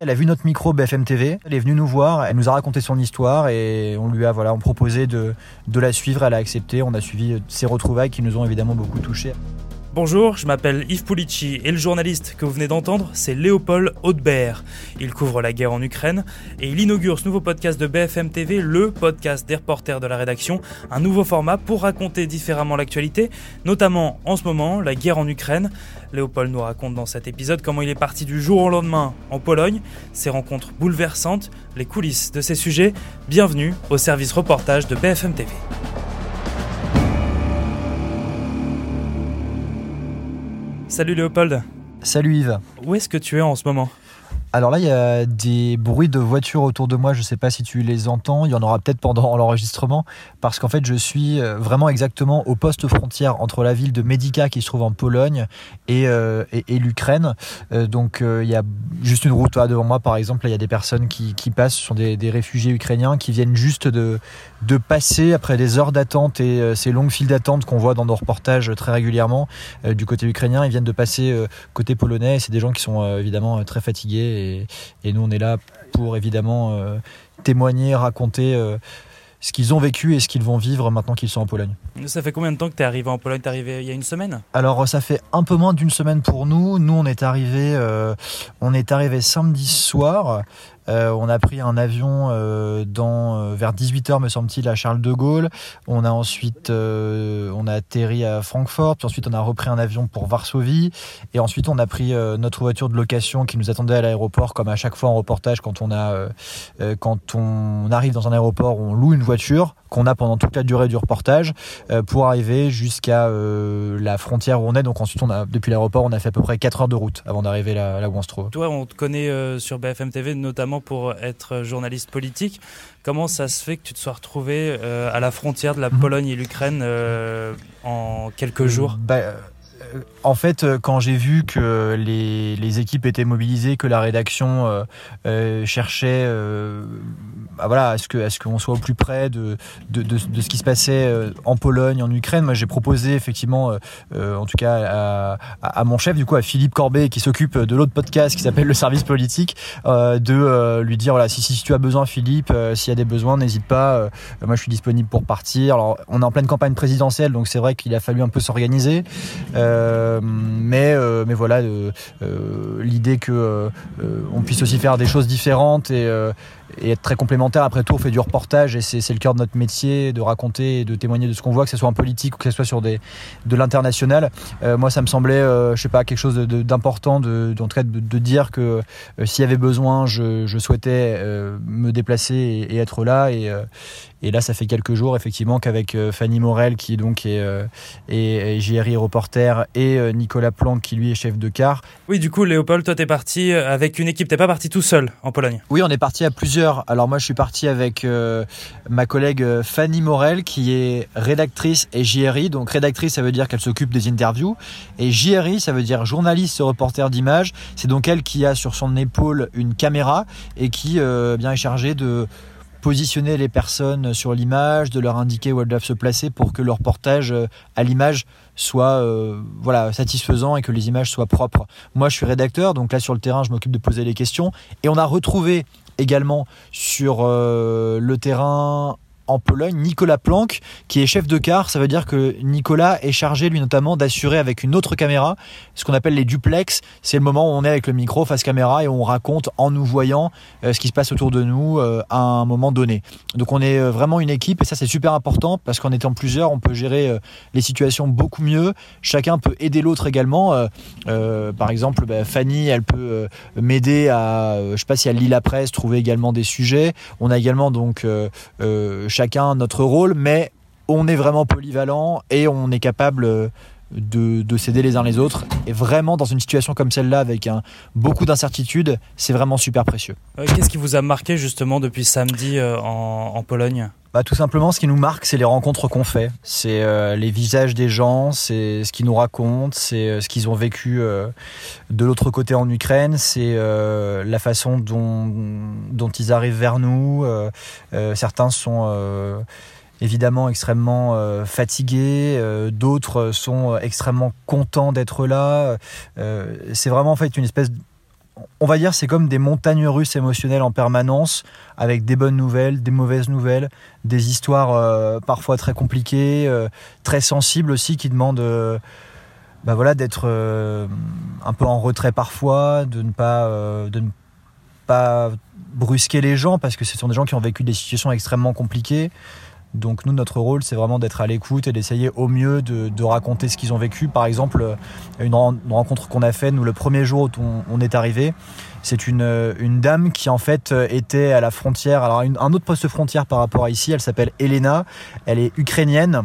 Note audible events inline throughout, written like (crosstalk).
Elle a vu notre micro BFM TV, elle est venue nous voir, elle nous a raconté son histoire et on lui a voilà, proposé de, de la suivre, elle a accepté, on a suivi ses retrouvailles qui nous ont évidemment beaucoup touchés. Bonjour, je m'appelle Yves Pulici et le journaliste que vous venez d'entendre, c'est Léopold Haudebert. Il couvre la guerre en Ukraine et il inaugure ce nouveau podcast de BFM TV, le podcast des reporters de la rédaction, un nouveau format pour raconter différemment l'actualité, notamment en ce moment la guerre en Ukraine. Léopold nous raconte dans cet épisode comment il est parti du jour au lendemain en Pologne, ses rencontres bouleversantes, les coulisses de ces sujets. Bienvenue au service reportage de BFM TV. Salut Léopold. Salut Yves. Où est-ce que tu es en ce moment? Alors là, il y a des bruits de voitures autour de moi. Je ne sais pas si tu les entends. Il y en aura peut-être pendant (laughs) l'enregistrement. Parce qu'en fait, je suis euh, vraiment exactement au poste frontière entre la ville de Medica, qui se trouve en Pologne, et, euh, l'Ukraine. Euh, donc il y a juste une route devant moi, par exemple. il y a des personnes qui, passent. Ce sont des, réfugiés ukrainiens qui viennent juste de, de passer après des heures d'attente et ces longues files d'attente qu'on voit dans nos reportages très régulièrement du côté ukrainien. Ils viennent de passer côté polonais. C'est des gens qui sont évidemment très fatigués et, nous on est là pour évidemment euh, témoigner, raconter euh, ce qu'ils ont vécu et ce qu'ils vont vivre maintenant qu'ils sont en Pologne. Ça fait combien de temps que tu es arrivé en Pologne? Tu arrivé il y a une semaine? Alors ça fait un peu moins d'une semaine pour nous. Nous on est arrivé, euh, on est arrivé samedi soir. Euh, on a pris un avion euh, dans, vers 18h, me semble-t-il, à Charles de Gaulle. On a ensuite on a atterri à Francfort, puis ensuite on a repris un avion pour Varsovie. Et ensuite on a pris notre voiture de location qui nous attendait à l'aéroport, comme à chaque fois en reportage, quand on, a, quand on arrive dans un aéroport, on loue une voiture qu'on a pendant toute la durée du reportage pour arriver jusqu'à la frontière où on est. Donc ensuite, on a, depuis l'aéroport, on a fait à peu près 4 heures de route avant d'arriver là, là, où on se trouve. Toi, on te connaît sur BFM TV notamment pour être journaliste politique. Comment ça se fait que tu te sois retrouvé euh, à la frontière de la mhm. Pologne et l'Ukraine euh, en quelques jours? bah, en fait, euh, quand j'ai vu que les, équipes étaient mobilisées, que la rédaction euh, euh, cherchait bah voilà, à ce qu'on ce qu'on soit au plus près de, ce qui se passait en Pologne, en Ukraine, moi j'ai proposé effectivement, en tout cas à, mon chef, du coup à Philippe Corbet, qui s'occupe de l'autre podcast qui s'appelle Le Service Politique, de lui dire voilà, si, tu as besoin, Philippe, s'il y a des besoins, n'hésite pas. moi je suis disponible pour partir. Alors on est en pleine campagne présidentielle, donc c'est vrai qu'il a fallu un peu s'organiser. Mais, euh, mais voilà, euh, l'idée que on puisse aussi faire des choses différentes et, et être très complémentaire. Après tout, on fait du reportage et c'est le cœur de notre métier de raconter et de témoigner de ce qu'on voit, que ce soit en politique ou que ce soit sur des, de l'international. moi, ça me semblait, je sais pas, quelque chose d'important de, de, de, dire que s'il y avait besoin, je, je souhaitais me déplacer et, et, être là. Et, et là, ça fait quelques jours, effectivement, qu'avec euh, Fanny Morel, qui donc est, euh, est, JRI reporter, et euh, Nicolas Planck, qui lui est chef de car. Oui, du coup, Léopold, toi, t'es parti avec une équipe, t'es pas parti tout seul en Pologne? Oui, on est parti à plusieurs. Alors, moi, je suis parti avec ma collègue Fanny Morel, qui est rédactrice et JRI. Donc, rédactrice, ça veut dire qu'elle s'occupe des interviews. Et JRI, ça veut dire journaliste reporter d'image. C'est donc elle qui a sur son épaule une caméra et qui bien est chargée de positionner les personnes sur l'image, de leur indiquer où elles doivent se placer pour que leur portage euh, à l'image soit euh, voilà satisfaisant et que les images soient propres. Moi, je suis rédacteur, donc là sur le terrain, je m'occupe de poser les questions. Et on a retrouvé également sur euh, le terrain en Pologne, Nicolas Planck, qui est chef de car. Ça veut dire que Nicolas est chargé, lui notamment, d'assurer avec une autre caméra, ce qu'on appelle les duplex. C'est le moment où on est avec le micro face caméra et on raconte en nous voyant euh, ce qui se passe autour de nous euh, à un moment donné. Donc on est euh, vraiment une équipe et ça c'est super important parce qu'en étant plusieurs, on peut gérer les situations beaucoup mieux. Chacun peut aider l'autre également. par exemple, bah, Fanny, elle peut m'aider à, je sais pas si elle lit la presse, trouver également des sujets. On a également donc chacun notre rôle, mais on est vraiment polyvalent et on est capable euh, de, s'aider les uns les autres. Et vraiment, dans une situation comme celle-là, avec un, beaucoup d'incertitudes, c'est vraiment super précieux. Euh, qu'est-ce qui vous a marqué justement depuis samedi euh, en, Pologne? Bah, tout simplement, ce qui nous marque, c'est les rencontres qu'on fait. C'est les visages des gens, c'est ce qu'ils nous racontent, c'est ce qu'ils ont vécu de l'autre côté en Ukraine, c'est la façon dont, dont ils arrivent vers nous. certains sont évidemment extrêmement euh, fatigués, euh, d'autres sont extrêmement contents d'être là. Euh, c'est vraiment en fait une espèce on va dire, c'est comme des montagnes russes émotionnelles en permanence, avec des bonnes nouvelles, des mauvaises nouvelles, des histoires euh, parfois très compliquées, euh, très sensibles aussi, qui demandent euh, bah voilà, d'être un peu en retrait parfois, de ne pas, de ne pas brusquer les gens, parce que ce sont des gens qui ont vécu des situations extrêmement compliquées. Donc nous, notre rôle, c'est vraiment d'être à l'écoute et d'essayer au mieux de, raconter ce qu'ils ont vécu. Par exemple, une, rencontre qu'on a faite, nous, le premier jour où on, est arrivé, c'est une, une, dame qui en fait était à la frontière, alors un autre poste frontière par rapport à ici, elle s'appelle Elena, elle est ukrainienne.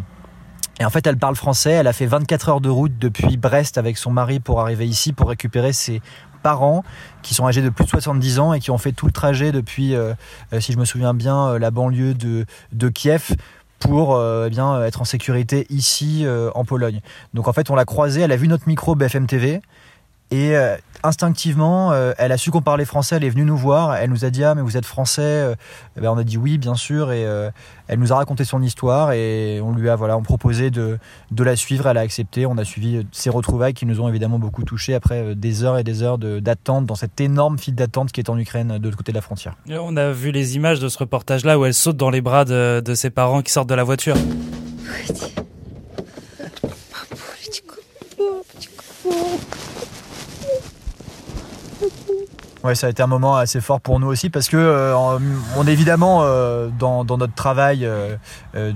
Et en fait, elle parle français. Elle a fait 24 heures de route depuis Brest avec son mari pour arriver ici pour récupérer ses parents qui sont âgés de plus de 70 ans et qui ont fait tout le trajet depuis, euh, euh, si je me souviens bien, euh, la banlieue de, de Kiev pour eh bien être en sécurité ici en Pologne. Donc en fait, on l'a croisée, elle a vu notre micro BFM TV et euh, instinctivement, euh, elle a su qu'on parlait français, elle est venue nous voir, elle nous a dit Ah, mais vous êtes français euh, eh ben, On a dit oui, bien sûr, et elle nous a raconté son histoire et on lui a voilà, on proposé de, de la suivre, elle a accepté, on a suivi ses retrouvailles qui nous ont évidemment beaucoup touchés après des heures et des heures d'attente dans cette énorme file d'attente qui est en Ukraine de l'autre côté de la frontière. On a vu les images de ce reportage-là où elle saute dans les bras de, de ses parents qui sortent de la voiture. Ouais, ça a été un moment assez fort pour nous aussi parce que euh, on est évidemment euh, dans, notre travail euh, de,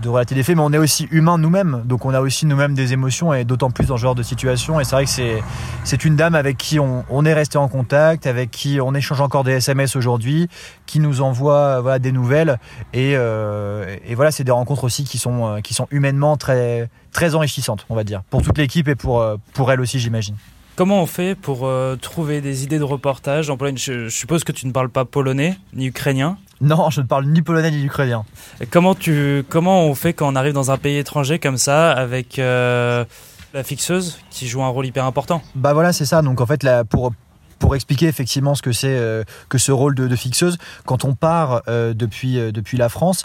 de, relater des faits, mais on est aussi humain nous-mêmes. Donc on a aussi nous-mêmes des émotions et d'autant plus dans ce genre de situation. Et c'est vrai que c'est c'est une dame avec qui on, est resté en contact, avec qui on échange encore des SMS aujourd'hui, qui nous envoie voilà, des nouvelles. Et, et voilà, c'est des rencontres aussi qui sont qui sont humainement très très enrichissantes, on va dire, pour toute l'équipe et pour pour elle aussi, j'imagine. Comment on fait pour euh, trouver des idées de reportage en Pologne? Je, suppose que tu ne parles pas polonais ni ukrainien. Non, je ne parle ni polonais ni ukrainien. comment, tu, comment on fait quand on arrive dans un pays étranger comme ça avec euh, la fixeuse qui joue un rôle hyper important? Bah voilà, c'est ça. Donc en fait, là, pour, pour expliquer effectivement ce que c'est euh, que ce rôle de, fixeuse, quand on part depuis, depuis la France,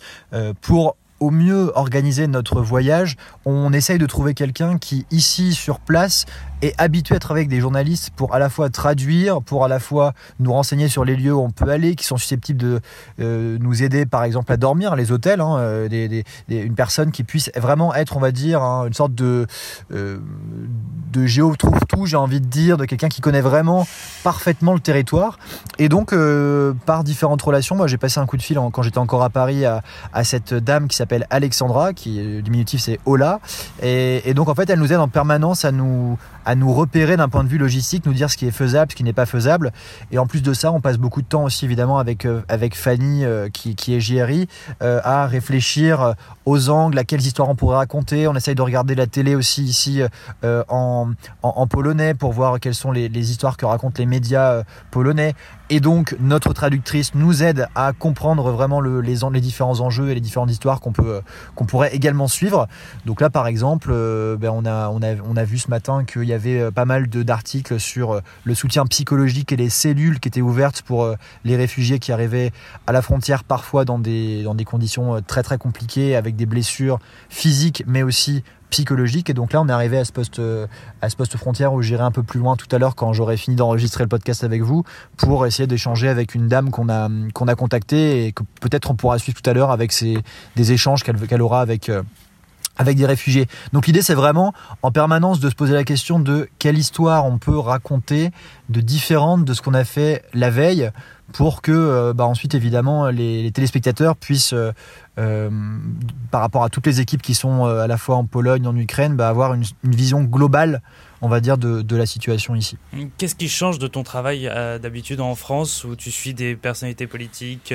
pour au mieux organiser notre voyage, on essaye de trouver quelqu'un qui, ici, sur place, est habitué à travailler avec des journalistes pour à la fois traduire, pour à la fois nous renseigner sur les lieux où on peut aller, qui sont susceptibles de euh, nous aider, par exemple, à dormir, les hôtels, hein, euh, une personne qui puisse vraiment être, on va dire, hein, une sorte de, euh, de géo trouve tout, j'ai envie de dire, de quelqu'un qui connaît vraiment parfaitement le territoire. Et donc, par différentes relations, moi j'ai passé un coup de fil quand j'étais encore à Paris à, cette dame qui s'appelle Alexandra, qui le diminutif c'est Ola. Et, donc en fait, elle nous aide en permanence à nous, nous repérer d'un point de vue logistique, nous dire ce qui est faisable, ce qui n'est pas faisable. Et en plus de ça, on passe beaucoup de temps aussi évidemment avec, euh, avec Fanny, euh, qui, qui, est JRI, euh, à réfléchir aux angles, à quelles histoires on pourrait raconter. On essaye de regarder la télé aussi ici en, en, polonais pour voir quelles sont les, histoires que racontent les médias polonais. Et donc notre traductrice nous aide à comprendre vraiment le, les, les différents enjeux et les différentes histoires qu'on peut qu'on pourrait également suivre. Donc là par exemple, ben on, a, on, a, on a vu ce matin qu'il y avait avait euh, pas mal d'articles sur euh, le soutien psychologique et les cellules qui étaient ouvertes pour euh, les réfugiés qui arrivaient à la frontière parfois dans des, dans des conditions très très compliquées avec des blessures physiques mais aussi psychologiques. Et donc là on est arrivé à ce poste à ce poste frontière où j'irai un peu plus loin tout à l'heure quand j'aurai fini d'enregistrer le podcast avec vous pour essayer d'échanger avec une dame qu'on a qu'on a contactée et que peut-être on pourra suivre tout à l'heure avec des échanges qu'elle qu'elle aura avec avec des réfugiés. Donc l'idée c'est vraiment en permanence de se poser la question de quelle histoire on peut raconter de différente de ce qu'on a fait la veille pour que euh, bah, ensuite évidemment les, téléspectateurs puissent euh, euh, par rapport à toutes les équipes qui sont à la fois en Pologne, en Ukraine, bah, avoir une, vision globale on va dire de, de la situation ici. Qu'est-ce qui change de ton travail d'habitude en France où tu suis des personnalités politiques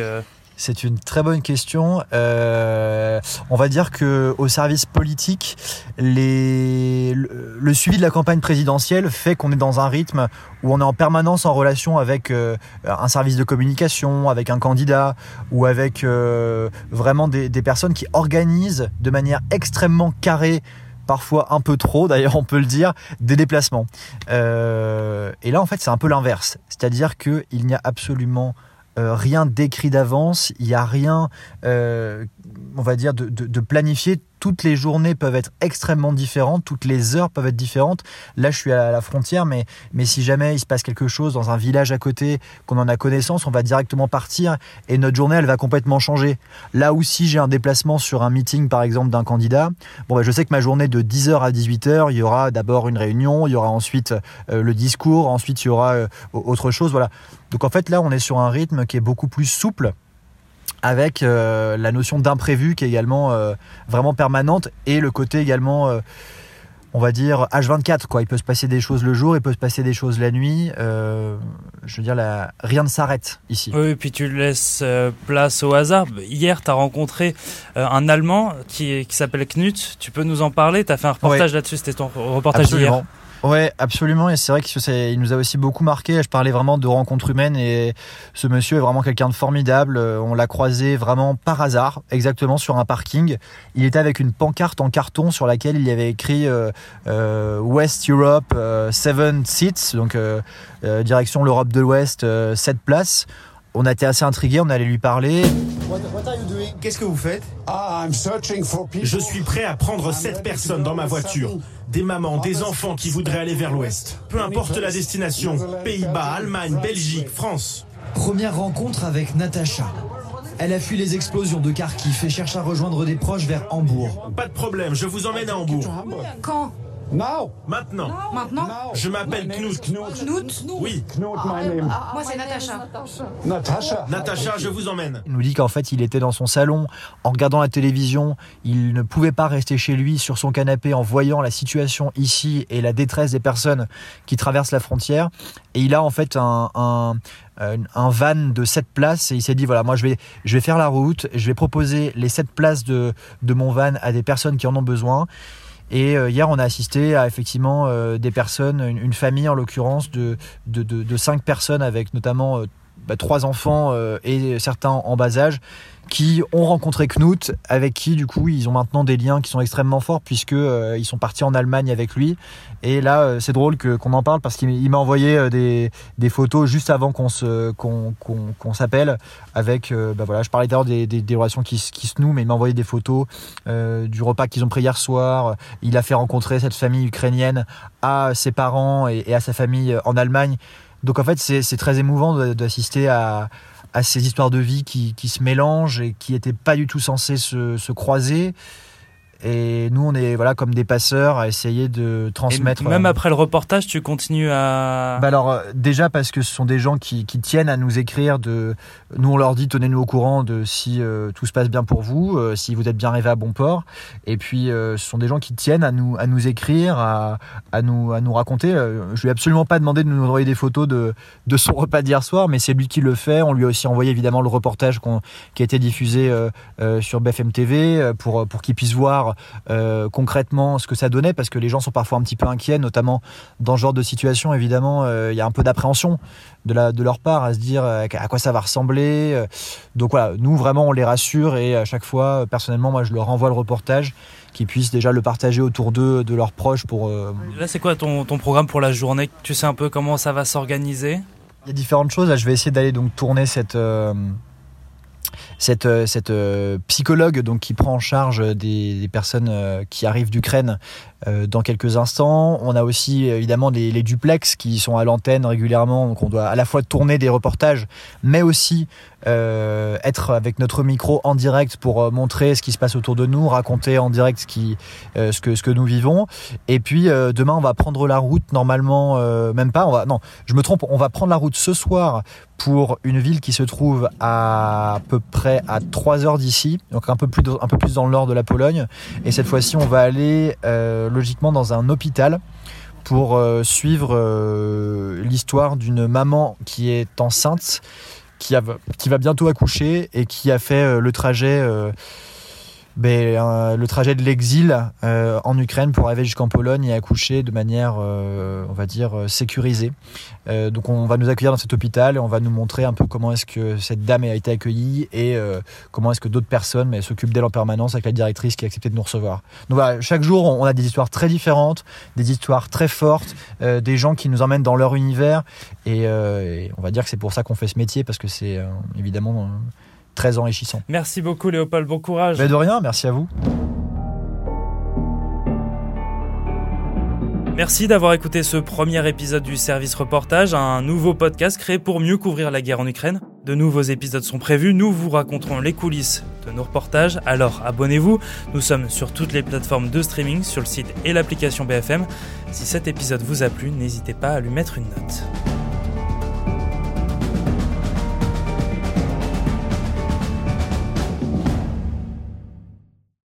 c'est une très bonne question. Euh, on va dire que au service politique, le, suivi de la campagne présidentielle fait qu'on est dans un rythme où on est en permanence en relation avec euh, un service de communication, avec un candidat ou avec euh, vraiment des, personnes qui organisent de manière extrêmement carrée parfois un peu trop, (laughs) d'ailleurs on peut le dire, des déplacements. Et là en fait c'est un peu l'inverse, c'est-à-dire qu'il n'y a absolument euh, rien d'écrit d'avance, il n'y a rien, euh, on va dire, de, planifié. Toutes les journées peuvent être extrêmement différentes, toutes les heures peuvent être différentes. Là, je suis à la frontière, mais, mais si jamais il se passe quelque chose dans un village à côté, qu'on en a connaissance, on va directement partir et notre journée, elle va complètement changer. Là où si j'ai un déplacement sur un meeting, par exemple, d'un candidat, bon, bah, je sais que ma journée de 10h à 18h, il y aura d'abord une réunion, il y aura ensuite euh, le discours, ensuite il y aura euh, autre chose, voilà. Donc en fait, là, on est sur un rythme qui est beaucoup plus souple avec euh, la notion d'imprévu qui est également euh, vraiment permanente et le côté également euh, on va dire H24 quoi. Il peut se passer des choses le jour il peut se passer des choses la nuit. Je veux dire la... rien ne s'arrête ici. Oui et puis tu laisses place au hasard. Hier tu as rencontré un allemand qui, qui s'appelle Knut. Tu peux nous en parler? Tu as fait un reportage là-dessus c'était ton reportage d'hier Ouais, absolument. Et c'est vrai qu'il nous a aussi beaucoup marqué. Je parlais vraiment de rencontres humaines et ce monsieur est vraiment quelqu'un de formidable. On l'a croisé vraiment par hasard, exactement sur un parking. Il était avec une pancarte en carton sur laquelle il y avait écrit euh, euh, West Europe, 7 euh, seven seats, donc direction l'Europe de l'Ouest, 7 places. On a été assez intrigués, on allait lui parler. Qu'est-ce que vous faites? Ah, Je suis prêt à prendre 7 personnes dans ma voiture. Des mamans, des enfants qui voudraient aller vers l'ouest. Peu importe la destination. Pays-Bas, Allemagne, Belgique, France. Première rencontre avec Natacha. Elle a fui les explosions de Kharkiv et cherche à rejoindre des proches vers Hambourg. Pas de problème, je vous emmène à Hambourg. Quand Maintenant. Maintenant Je m'appelle Knut. Knut Oui. Moi, c'est Natacha. Natacha. Natacha, je vous emmène. Il nous dit qu'en fait, il était dans son salon en regardant la télévision. Il ne pouvait pas rester chez lui sur son canapé en voyant la situation ici et la détresse des personnes qui traversent la frontière. Et il a en fait un, un, un van de 7 places et il s'est dit voilà, moi je vais, je vais faire la route, je vais proposer les 7 places de, de mon van à des personnes qui en ont besoin. Et euh, hier, on a assisté à effectivement euh, des personnes, une, famille en l'occurrence de, de, de, cinq personnes avec notamment euh, bah, trois enfants et certains en bas âge qui ont rencontré Knut, avec qui du coup ils ont maintenant des liens qui sont extrêmement forts puisque ils sont partis en Allemagne avec lui. Et là, c'est drôle que qu'on en parle parce qu'il m'a envoyé des, photos juste avant qu'on s'appelle. Avec, bah voilà, je parlais d'ailleurs des, relations qui, se nouent, mais il m'a envoyé des photos du repas qu'ils ont pris hier soir. Il a fait rencontrer cette famille ukrainienne à ses parents et à sa famille en Allemagne. Donc en fait, c'est très émouvant d'assister à, ces histoires de vie qui, se mélangent et qui n'étaient pas du tout censées se croiser. Et nous, on est voilà comme des passeurs à essayer de transmettre. Et même euh, après le reportage, tu continues à. Bah alors euh, déjà parce que ce sont des gens qui, qui, tiennent à nous écrire. De nous, on leur dit tenez-nous au courant de si euh, tout se passe bien pour vous, si vous êtes bien arrivé à bon port. Et puis ce sont des gens qui tiennent à nous à nous écrire, à, à nous à nous raconter. je lui ai absolument pas demandé de nous envoyer des photos de de son (laughs) repas d'hier soir, mais c'est lui qui le fait. On lui a aussi envoyé évidemment le reportage qui a été diffusé sur BFM TV pour pour qu'il puisse voir euh, concrètement ce que ça donnait, parce que les gens sont parfois un petit peu inquiets, notamment dans ce genre de situation. Évidemment, euh, il y a un peu d'appréhension de, la, de leur part à se dire euh, à quoi ça va ressembler. Donc voilà, nous vraiment on les rassure et à chaque fois, personnellement, moi je leur envoie le reportage qu'ils puissent déjà le partager autour d'eux, de leurs proches pour. Là, c'est quoi ton, ton programme pour la journée? Tu sais un peu comment ça va s'organiser? Il y a différentes choses. Là, je vais essayer d'aller donc tourner cette cette, euh, cette euh, psychologue donc qui prend en charge des, personnes euh, qui arrivent d'Ukraine dans quelques instants. On a aussi évidemment les, duplex qui sont à l'antenne régulièrement, donc on doit à la fois tourner des reportages, mais aussi euh, être avec notre micro en direct pour euh, montrer ce qui se passe autour de nous, raconter en direct ce, euh, que, nous vivons. Et puis demain, on va prendre la route normalement, même pas, non, je me trompe, on va prendre la route ce soir pour une ville qui se trouve à, peu près à 3 heures d'ici, donc un peu, plus, un peu plus dans le nord de la Pologne. Et cette fois-ci, on va aller logiquement dans un hôpital pour suivre l'histoire d'une maman qui est enceinte qui, qui va bientôt accoucher et qui a fait euh, le trajet euh, ben, le trajet de l'exil euh, en Ukraine pour arriver jusqu'en Pologne et accoucher de manière, euh, on va dire, euh, sécurisée. donc on va nous accueillir dans cet hôpital et on va nous montrer un peu comment est-ce que cette dame a été accueillie et comment est-ce que d'autres personnes s'occupent d'elle en permanence avec la directrice qui a accepté de nous recevoir. Donc voilà, chaque jour on a des histoires très différentes, des histoires très fortes, des gens qui nous emmènent dans leur univers et on va dire que c'est pour ça qu'on fait ce métier parce que c'est évidemment très enrichissant. Merci beaucoup Léopold, bon courage. Mais de rien, merci à vous. Merci d'avoir écouté ce premier épisode du Service Reportage, un nouveau podcast créé pour mieux couvrir la guerre en Ukraine. De nouveaux épisodes sont prévus, nous vous raconterons les coulisses de nos reportages, alors abonnez-vous, nous sommes sur toutes les plateformes de streaming, sur le site et l'application BFM. Si cet épisode vous a plu, n'hésitez pas à lui mettre une note.